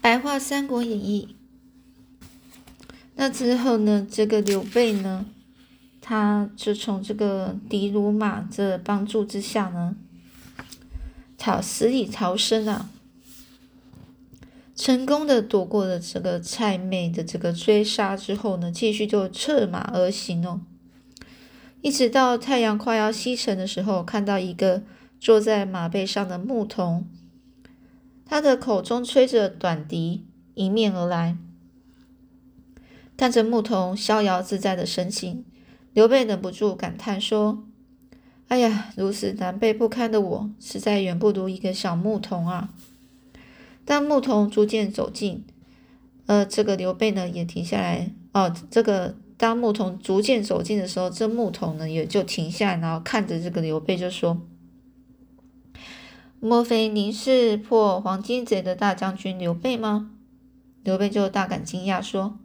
白话《三国演义》。那之后呢，这个刘备呢，他就从这个狄鲁马这帮助之下呢，逃死里逃生啊，成功的躲过了这个蔡妹的这个追杀之后呢，继续就策马而行哦，一直到太阳快要西沉的时候，看到一个坐在马背上的牧童。他的口中吹着短笛，迎面而来。看着牧童逍遥自在的神情，刘备忍不住感叹说：“哎呀，如此狼狈不堪的我，实在远不如一个小牧童啊！”当牧童逐渐走近，呃，这个刘备呢也停下来。哦，这个当牧童逐渐走近的时候，这牧童呢也就停下来，然后看着这个刘备就说。莫非您是破黄金贼的大将军刘备吗？刘备就大感惊讶，说：“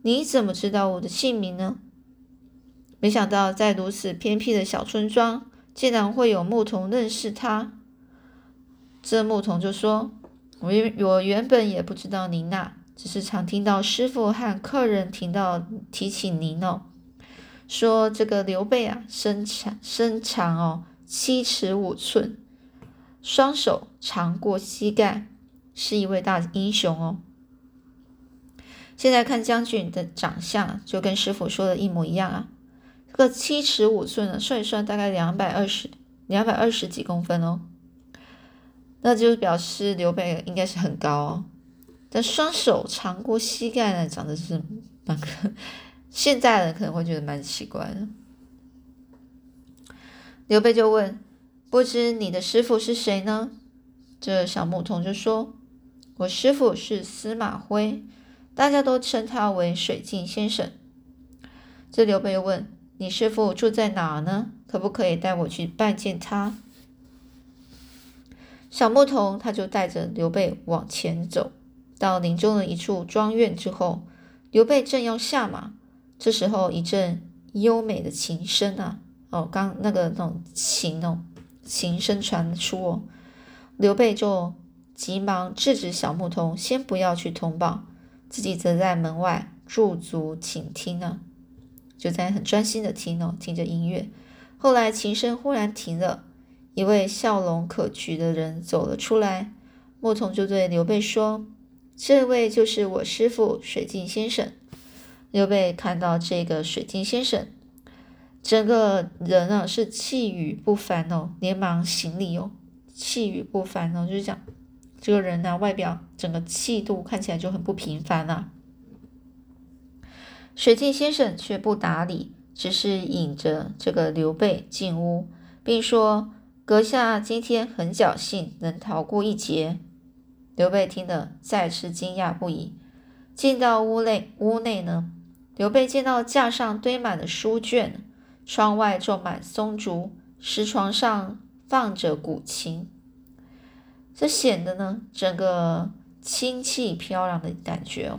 你怎么知道我的姓名呢？”没想到在如此偏僻的小村庄，竟然会有牧童认识他。这牧童就说：“我我原本也不知道您呐，只是常听到师傅和客人听到提起您哦，说这个刘备啊，身长身长哦七尺五寸。”双手长过膝盖，是一位大英雄哦。现在看将军的长相，就跟师傅说的一模一样啊。这个七尺五寸呢，算一算大概两百二十两百二十几公分哦。那就表示刘备应该是很高哦。但双手长过膝盖呢，长得是蛮现在人可能会觉得蛮奇怪的。刘备就问。不知你的师傅是谁呢？这小牧童就说：“我师傅是司马徽，大家都称他为水镜先生。”这刘备又问：“你师傅住在哪呢？可不可以带我去拜见他？”小牧童他就带着刘备往前走，到林中的一处庄院之后，刘备正要下马，这时候一阵优美的琴声啊，哦，刚那个那种琴哦。琴声传出哦，刘备就急忙制止小牧童，先不要去通报，自己则在门外驻足倾听呢，就在很专心的听哦，听着音乐。后来琴声忽然停了，一位笑容可掬的人走了出来，牧童就对刘备说：“这位就是我师傅水镜先生。”刘备看到这个水镜先生。整个人啊是气宇不凡哦，连忙行礼哦，气宇不凡哦，就是讲这个人呢外表整个气度看起来就很不平凡啊。水镜先生却不答理，只是引着这个刘备进屋，并说：“阁下今天很侥幸，能逃过一劫。”刘备听得再次惊讶不已。进到屋内，屋内呢，刘备见到架上堆满了书卷。窗外种满松竹，石床上放着古琴，这显得呢整个清气飘然的感觉哦，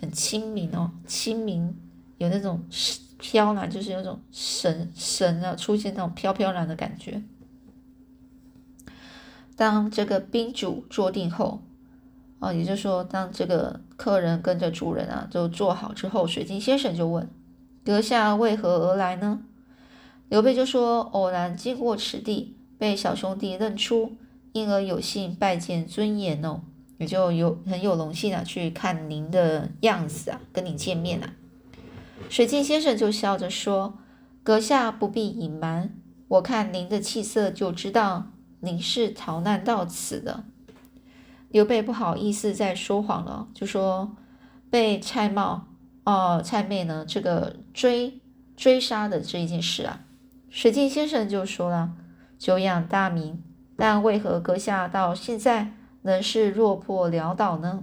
很清明哦，清明有那种飘然，就是有种神神啊出现那种飘飘然的感觉。当这个宾主坐定后，哦，也就是说，当这个客人跟着主人啊都坐好之后，水晶先生就问：“阁下为何而来呢？”刘备就说：“偶然经过此地，被小兄弟认出，因而有幸拜见尊严哦，也就有很有荣幸啊，去看您的样子啊，跟你见面啊。”水镜先生就笑着说：“阁下不必隐瞒，我看您的气色就知道您是逃难到此的。”刘备不好意思再说谎了，就说：“被蔡瑁哦，蔡妹呢，这个追追杀的这一件事啊。”水镜先生就说了：“久仰大名，但为何阁下到现在仍是落魄潦倒呢？”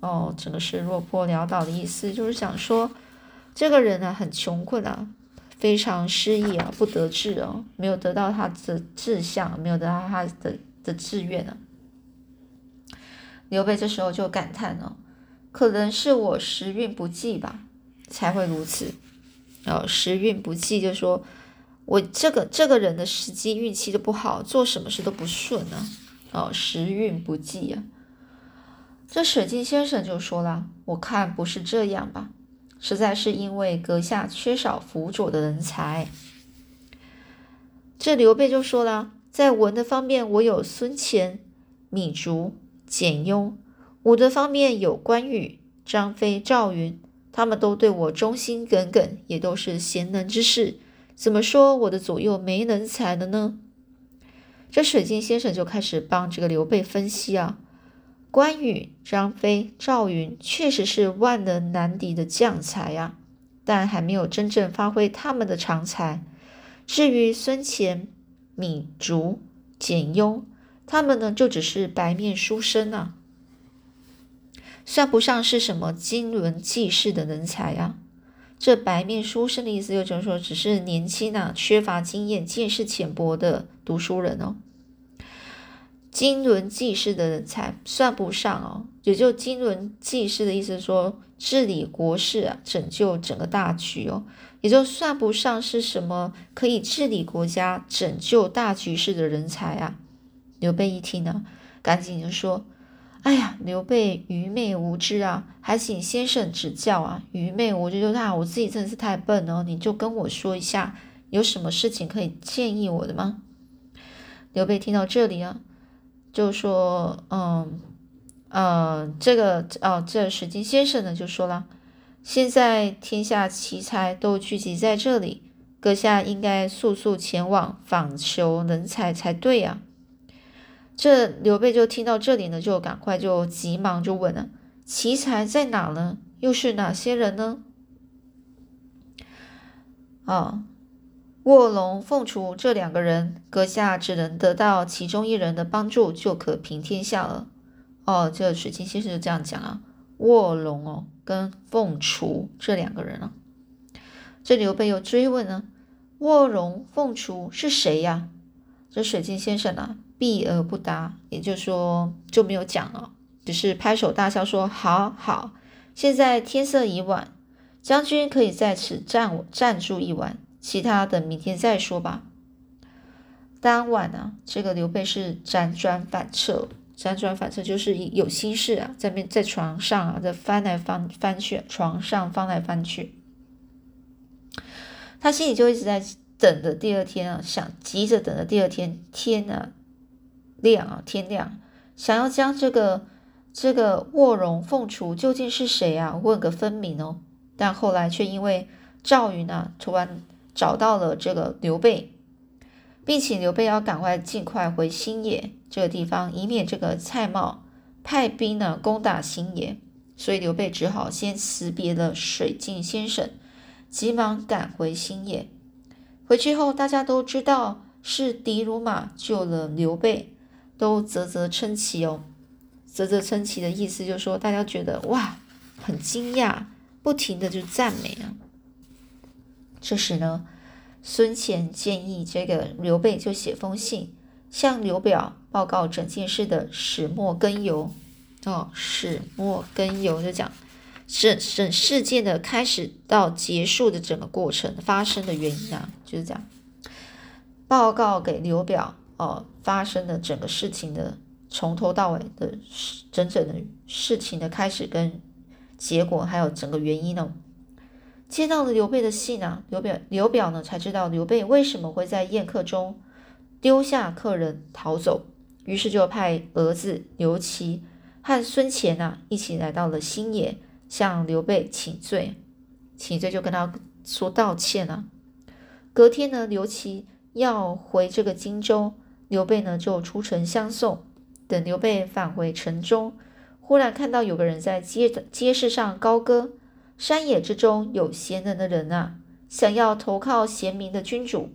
哦，这个是落魄潦倒的意思，就是想说这个人呢很穷困啊，非常失意啊，不得志哦，没有得到他的志向，没有得到他的的志愿啊。刘备这时候就感叹哦，可能是我时运不济吧，才会如此。哦，时运不济，就说。我这个这个人的时机运气都不好，做什么事都不顺啊！哦，时运不济啊。这水镜先生就说了：“我看不是这样吧，实在是因为阁下缺少辅佐的人才。”这刘备就说了：“在文的方面，我有孙乾、米竹、简雍；武的方面有关羽、张飞、赵云，他们都对我忠心耿耿，也都是贤能之士。怎么说我的左右没人才了呢？”这水镜先生就开始帮这个刘备分析啊，关羽、张飞、赵云确实是万人难敌的将才呀，但还没有真正发挥他们的长才。至于孙乾、米竺、简雍，他们呢就只是白面书生啊，算不上是什么经纶济世的人才啊。这白面书生的意思，就是说只是年轻啊，缺乏经验、见识浅薄的读书人哦。经纶济世的人才算不上哦，也就经纶济世的意思，说治理国事啊，拯救整个大局哦，也就算不上是什么可以治理国家、拯救大局势的人才啊。刘备一听呢，赶紧就说。哎呀，刘备愚昧无知啊，还请先生指教啊！愚昧无知就是啊，我自己真的是太笨了，你就跟我说一下，有什么事情可以建议我的吗？刘备听到这里啊，就说，嗯，呃，这个，哦，这史进先生呢就说了，现在天下奇才都聚集在这里，阁下应该速速前往访求人才才对呀。这刘备就听到这里呢，就赶快就急忙就问了：“奇才在哪呢？又是哪些人呢？”啊，卧龙凤雏这两个人，阁下只能得到其中一人的帮助，就可平天下了。哦，这水晶先生就这样讲啊。卧龙哦，跟凤雏这两个人啊，这刘备又追问呢：“卧龙凤雏是谁呀？”这水晶先生啊。避而不答，也就是说就没有讲了，只是拍手大笑说：“好好，现在天色已晚，将军可以在此暂暂住一晚，其他的明天再说吧。”当晚呢，这个刘备是辗转反侧，辗转反侧就是有心事啊，在面在床上啊，在翻来翻翻去，床上翻来翻去，他心里就一直在等着第二天啊，想急着等着第二天天啊。亮啊，天亮，想要将这个这个卧龙凤雏究竟是谁啊？问个分明哦。但后来却因为赵云啊，突然找到了这个刘备，并请刘备要赶快尽快回新野这个地方，以免这个蔡瑁派兵呢攻打新野。所以刘备只好先辞别了水镜先生，急忙赶回新野。回去后，大家都知道是狄如马救了刘备。都啧啧称奇哦，啧啧称奇的意思就是说，大家觉得哇，很惊讶，不停的就赞美啊。这时呢，孙乾建议这个刘备就写封信，向刘表报告整件事的始末根由。哦，始末根由就讲整整事件的开始到结束的整个过程发生的原因啊，就是这样，报告给刘表。哦，发生的整个事情的从头到尾的整整的事情的开始跟结果，还有整个原因呢。接到了刘备的信呢，刘表刘表呢才知道刘备为什么会在宴客中丢下客人逃走，于是就派儿子刘琦和孙乾啊一起来到了新野，向刘备请罪，请罪就跟他说道歉啊。隔天呢，刘琦要回这个荆州。刘备呢就出城相送，等刘备返回城中，忽然看到有个人在街街市上高歌：“山野之中有贤能的人啊，想要投靠贤明的君主。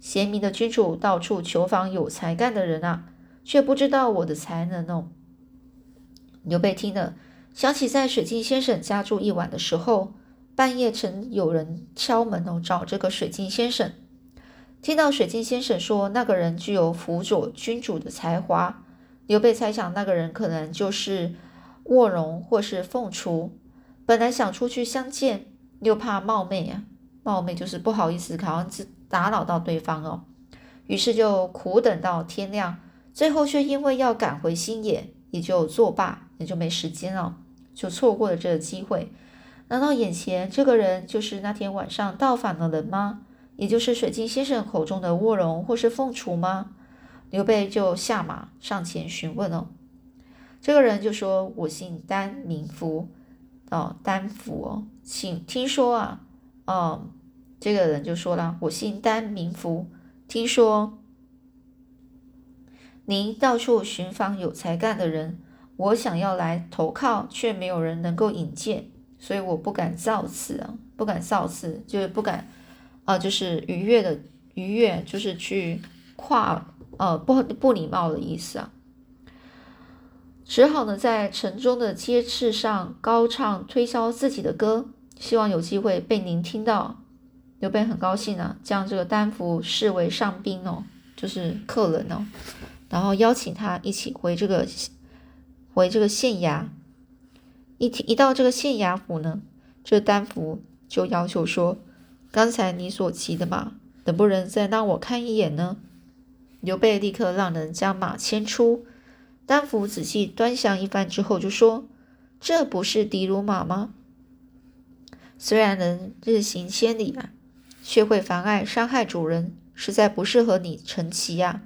贤明的君主到处求访有才干的人啊，却不知道我的才能哦。”刘备听了，想起在水镜先生家住一晚的时候，半夜曾有人敲门哦，找这个水镜先生。听到水镜先生说那个人具有辅佐君主的才华，刘备猜想那个人可能就是卧龙或是凤雏。本来想出去相见，又怕冒昧啊，冒昧就是不好意思，好像是打扰到对方哦。于是就苦等到天亮，最后却因为要赶回新野，也就作罢，也就没时间了，就错过了这个机会。难道眼前这个人就是那天晚上到访的人吗？也就是水晶先生口中的卧龙或是凤雏吗？刘备就下马上前询问哦。这个人就说：“我姓丹，名福，哦，丹福哦，请听说啊，哦，这个人就说了，我姓丹，名福，听说您到处寻访有才干的人，我想要来投靠，却没有人能够引荐，所以我不敢造次啊，不敢造次，就是不敢啊，就是逾越的逾越，就是去跨，呃，不不礼貌的意思啊。”只好呢，在城中的街市上高唱推销自己的歌，希望有机会被您听到。刘备很高兴啊，将这个丹福视为上宾哦，就是客人哦，然后邀请他一起回这个回这个县衙。一一到这个县衙府呢，这丹福就要求说：“刚才你所骑的马，能不能再让我看一眼呢？”刘备立刻让人将马牵出。丹福仔细端详一番之后，就说：“这不是迪卢马吗？虽然能日行千里啊，却会妨碍伤害主人，实在不适合你乘骑呀。”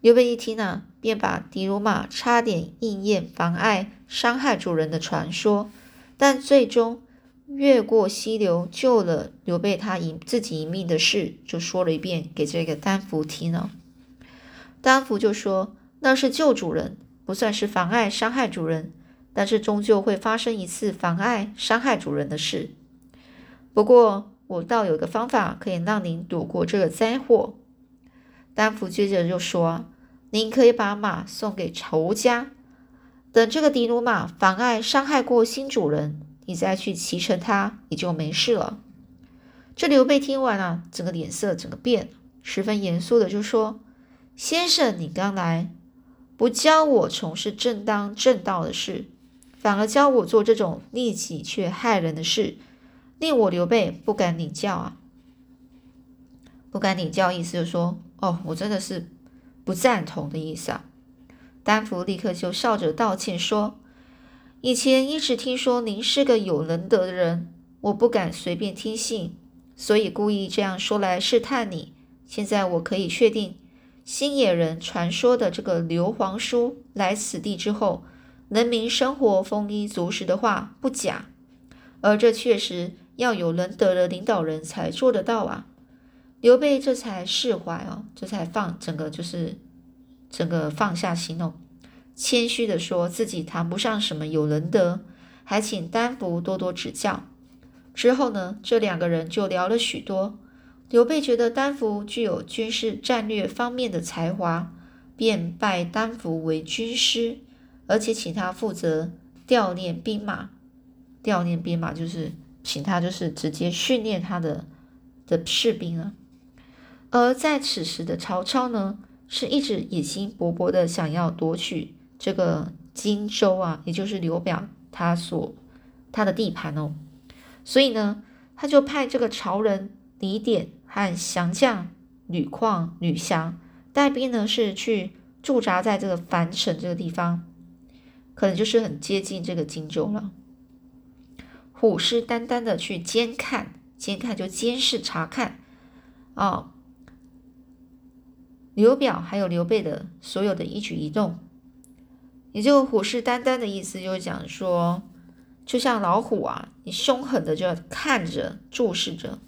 刘备一听呢，便把迪卢马差点应验妨碍伤害主人的传说，但最终越过溪流救了刘备他一自己一命的事，就说了一遍给这个丹福听了。丹福就说。那是救主人，不算是妨碍伤害主人，但是终究会发生一次妨碍伤害主人的事。不过我倒有个方法可以让您躲过这个灾祸。丹福接着就说：“您可以把马送给仇家，等这个迪卢马妨碍伤害过新主人，你再去骑乘它，也就没事了。”这刘备听完啊，整个脸色整个变，十分严肃的就说：“先生，你刚来。”不教我从事正当正道的事，反而教我做这种利己却害人的事，令我刘备不敢领教啊！不敢领教，意思就说，哦，我真的是不赞同的意思啊！丹福立刻就笑着道歉说：“以前一直听说您是个有仁德的人，我不敢随便听信，所以故意这样说来试探你。现在我可以确定。”新野人传说的这个刘皇叔来此地之后，人民生活丰衣足食的话不假，而这确实要有仁德的领导人才做得到啊。刘备这才释怀哦，这才放整个就是整个放下心哦，谦虚的说自己谈不上什么有仁德，还请丹福多多指教。之后呢，这两个人就聊了许多。刘备觉得丹福具有军事战略方面的才华，便拜丹福为军师，而且请他负责调练兵马。调练兵马就是请他，就是直接训练他的的士兵啊。而在此时的曹操呢，是一直野心勃勃的想要夺取这个荆州啊，也就是刘表他所他的地盘哦。所以呢，他就派这个曹仁、李典。和降将吕旷、吕翔带兵呢，是去驻扎在这个樊城这个地方，可能就是很接近这个荆州了。虎视眈眈的去监看，监看就监视查看啊，刘表还有刘备的所有的一举一动，也就虎视眈眈的意思，就是讲说，就像老虎啊，你凶狠的就要看着、注视着。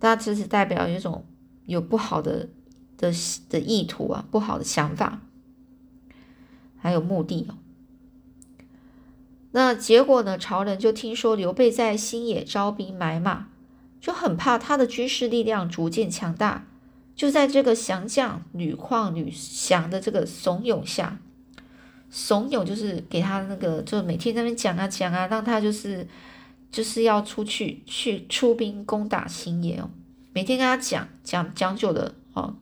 那这是代表一种有不好的的的意图啊，不好的想法，还有目的。那结果呢？曹仁就听说刘备在新野招兵买马，就很怕他的军事力量逐渐强大。就在这个降将吕旷、吕翔的这个怂恿下，怂恿就是给他那个，就每天在那边讲啊讲啊，让他就是。就是要出去去出兵攻打新野哦，每天跟他讲讲讲久的哦，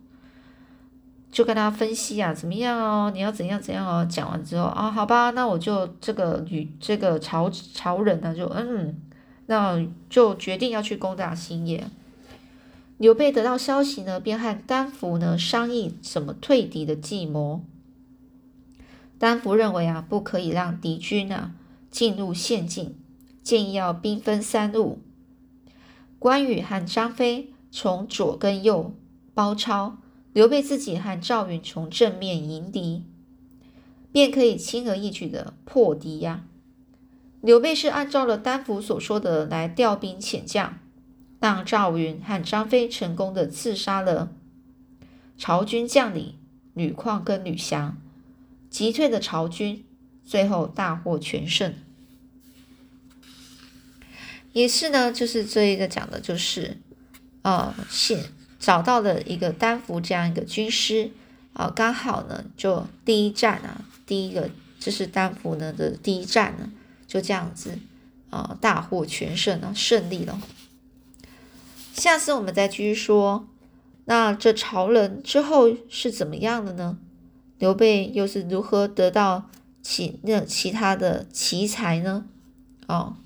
就跟他分析啊，怎么样哦，你要怎样怎样哦。讲完之后啊，好吧，那我就这个与这个曹曹仁呢，就嗯，那就决定要去攻打新野。刘备得到消息呢，便和丹福呢商议怎么退敌的计谋。丹福认为啊，不可以让敌军啊进入陷境，建议要兵分三路。关羽和张飞从左跟右包抄，刘备自己和赵云从正面迎敌，便可以轻而易举的破敌呀。刘备是按照了丹福所说的来调兵遣将，让赵云和张飞成功的刺杀了曹军将领吕旷跟吕翔，击退了曹军，最后大获全胜。也是呢，就是这一个讲的，就是呃，现找到了一个丹福这样一个军师啊，刚好呢，就第一站啊，第一个就是丹福呢的第一站呢，就这样子啊，大获全胜啊，胜利了。下次我们再继续说，那这曹仁之后是怎么样的呢？刘备又是如何得到其那其他的奇才呢？哦。